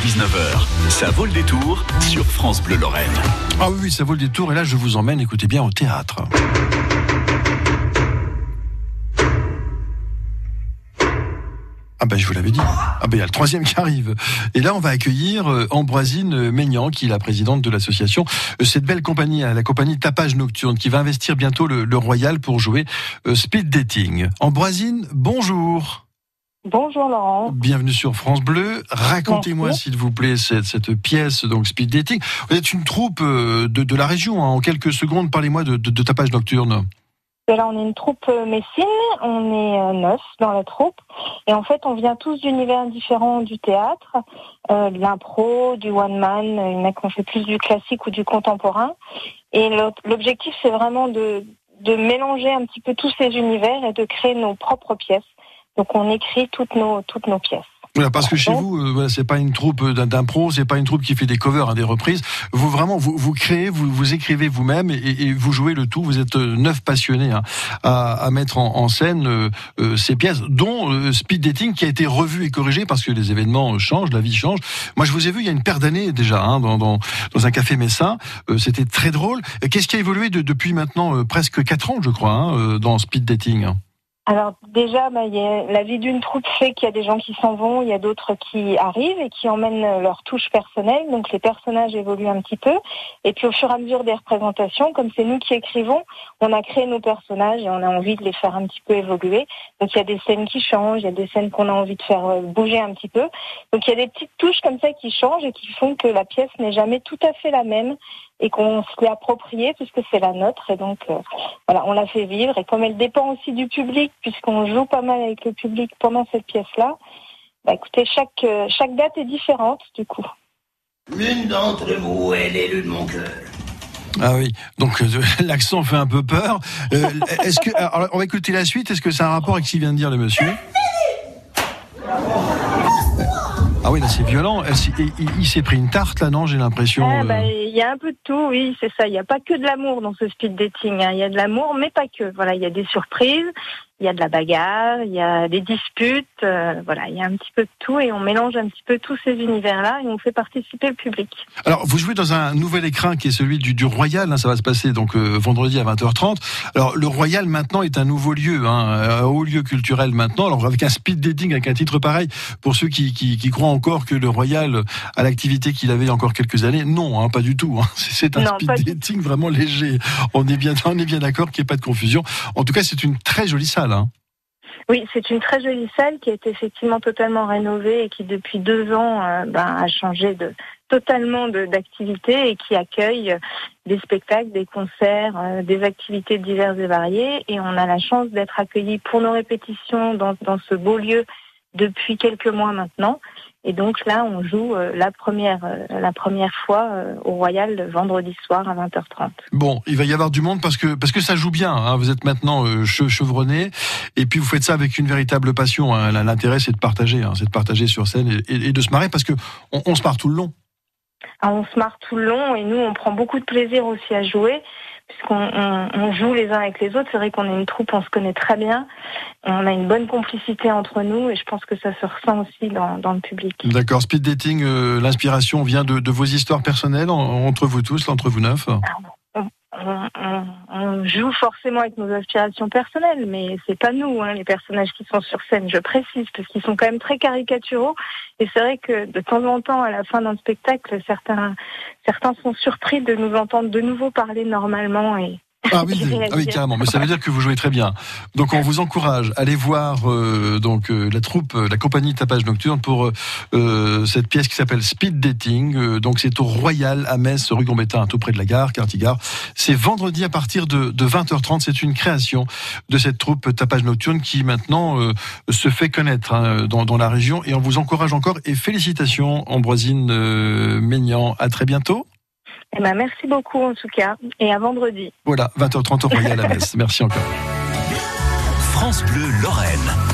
19h, ça vaut le détour sur France Bleu Lorraine. Ah oui, ça vaut le détour et là je vous emmène, écoutez bien, au théâtre. Ah ben je vous l'avais dit. Ah ben il y a le troisième qui arrive. Et là on va accueillir euh, Ambroisine Maignan, qui est la présidente de l'association. Euh, cette belle compagnie, hein, la compagnie Tapage Nocturne, qui va investir bientôt le, Royal pour jouer euh, Speed Dating. Ambroisine, bonjour. Bonjour Laurent. Bienvenue sur France Bleu. Racontez-moi s'il vous plaît cette, cette pièce donc Speed Dating. Vous êtes une troupe euh, de, de la région. hein. En quelques secondes, parlez-moi de, de, de Tapage Nocturne. Et Là, on est une troupe euh, messine, on est euh, neuf dans la troupe, et en fait, on vient tous d'univers différents du théâtre, euh, de l'impro, du one man, il y en a qui ont fait plus du classique ou du contemporain. Et l'objectif, c'est vraiment de, de mélanger un petit peu tous ces univers et de créer nos propres pièces. Donc, on écrit toutes nos toutes nos pièces. Voilà, parce que chez vous, euh, voilà, c'est pas une troupe d'un- d'impro, c'est pas une troupe qui fait des covers, hein, des reprises. Vous vraiment, vous, vous créez, vous, vous écrivez vous-même et, et vous jouez le tout. Vous êtes euh, neuf passionnés hein, à, à mettre en, en scène euh, euh, ces pièces, dont euh, Speed Dating qui a été revu et corrigé parce que les événements euh, changent, la vie change. Moi, je vous ai vu il y a une paire d'années déjà hein, dans, dans, dans un café messin. Euh, C'était très drôle. Euh, Qu'est-ce qui a évolué de- depuis maintenant euh, presque quatre ans, je crois, hein, euh, dans Speed Dating Alors déjà, bah, la vie d'une troupe fait qu'il y a des gens qui s'en vont, il y a d'autres qui arrivent et qui emmènent leur touche personnelle. Donc les personnages évoluent un petit peu. Et puis au fur et à mesure des représentations, comme c'est nous qui écrivons, on a créé nos personnages et on a envie de les faire un petit peu évoluer. Donc il y a des scènes qui changent, il y a des scènes qu'on a envie de faire euh, bouger un petit peu. Donc il y a des petites touches comme ça qui changent et qui font que la pièce n'est jamais tout à fait la même et qu'on se l'est appropriée puisque c'est la nôtre. Et donc euh, voilà, on la fait vivre et comme elle dépend aussi du public, puisqu'on joue pas mal avec le public pendant cette pièce-là, bah écoutez, chaque euh, chaque date est différente du coup. L'une d'entre vous est l'élu de mon cœur. Ah oui, donc euh, l'accent fait un peu peur. Euh, Est-ce que alors, on va écouter la suite Est-ce que c'est un rapport avec ce qu'il vient de dire le monsieur? Ah oui, là c'est violent. Il s'est pris une tarte là, non J'ai l'impression. Ah, euh, bah, Il y a un peu de tout, oui, c'est ça. Il n'y a pas que de l'amour dans ce speed dating. hein. Il y a de l'amour, mais pas que. Voilà, il y a des surprises, il y a de la bagarre, il y a des disputes. euh, voilà, il y a un petit peu de tout et on mélange un petit peu tous ces univers-là et on fait participer le public. Alors, vous jouez dans un nouvel écrin qui est celui du, du Royal. hein, ça va se passer donc euh, vendredi à 20h30. Alors, le Royal maintenant est un nouveau lieu, hein, un haut lieu culturel maintenant. Alors, avec un speed dating, avec un titre pareil, pour ceux qui, qui, qui croient encore que le Royal a l'activité qu'il avait il y a encore quelques années, non, hein, pas du tout. C'est un Non, speed dating vraiment léger. On est bien, on est bien d'accord qu'il n'y ait pas de confusion. En tout cas, c'est une très jolie salle. Hein. Oui, c'est une très jolie salle qui a été effectivement totalement rénovée et qui depuis deux ans euh, ben, a changé de totalement d'activité et qui accueille des spectacles, des concerts, euh, des activités diverses et variées. Et on a la chance d'être accueillis pour nos répétitions dans ce beau lieu depuis quelques mois maintenant. Et donc là, on joue euh, la première euh, la première fois euh, au Royal vendredi soir à 20h30. Bon, il va y avoir du monde parce que parce que ça joue bien. hein. Vous êtes maintenant che- chevronné et puis vous faites ça avec une véritable passion. hein. L'intérêt, c'est de partager, hein. c'est de partager sur scène et, et- et de se marrer parce que on, on se marre tout le long. Ah, on se marre tout le long et nous, on prend beaucoup de plaisir aussi à jouer puisqu'on on, on joue les uns avec les autres. C'est vrai qu'on est une troupe, on se connaît très bien, on a une bonne complicité entre nous et je pense que ça se ressent aussi dans, dans le public. D'accord. Speed dating, euh, l'inspiration vient de, de vos histoires personnelles en- entre vous tous, entre vous neuf? On- joue forcément avec nos aspirations personnelles, mais c'est pas nous, hein, les personnages qui sont sur scène, je précise, parce qu'ils sont quand même très caricaturaux. Et c'est vrai que de temps en temps, à la fin d'un spectacle, certains, certains sont surpris de nous entendre de nouveau parler normalement et, Ah oui, ah oui, carrément. Mais ça veut dire que vous jouez très bien. Donc on vous encourage. Allez voir euh, donc euh, la troupe, euh, la compagnie Tapage Nocturne pour euh, euh, cette pièce qui s'appelle Speed Dating. Euh, donc c'est au Royal à Metz, rue Gambetta, tout près de la gare, Cartigard. C'est vendredi à partir de, de 20h30. C'est une création de cette troupe Tapage Nocturne qui maintenant euh, se fait connaître hein, dans, dans la région. Et on vous encourage encore et félicitations Ambroisine euh, Maignan. À très bientôt. Eh ben, merci beaucoup en tout cas et à vendredi. Voilà, 20h30 au Royal à Metz. Merci encore. France Bleu Lorraine.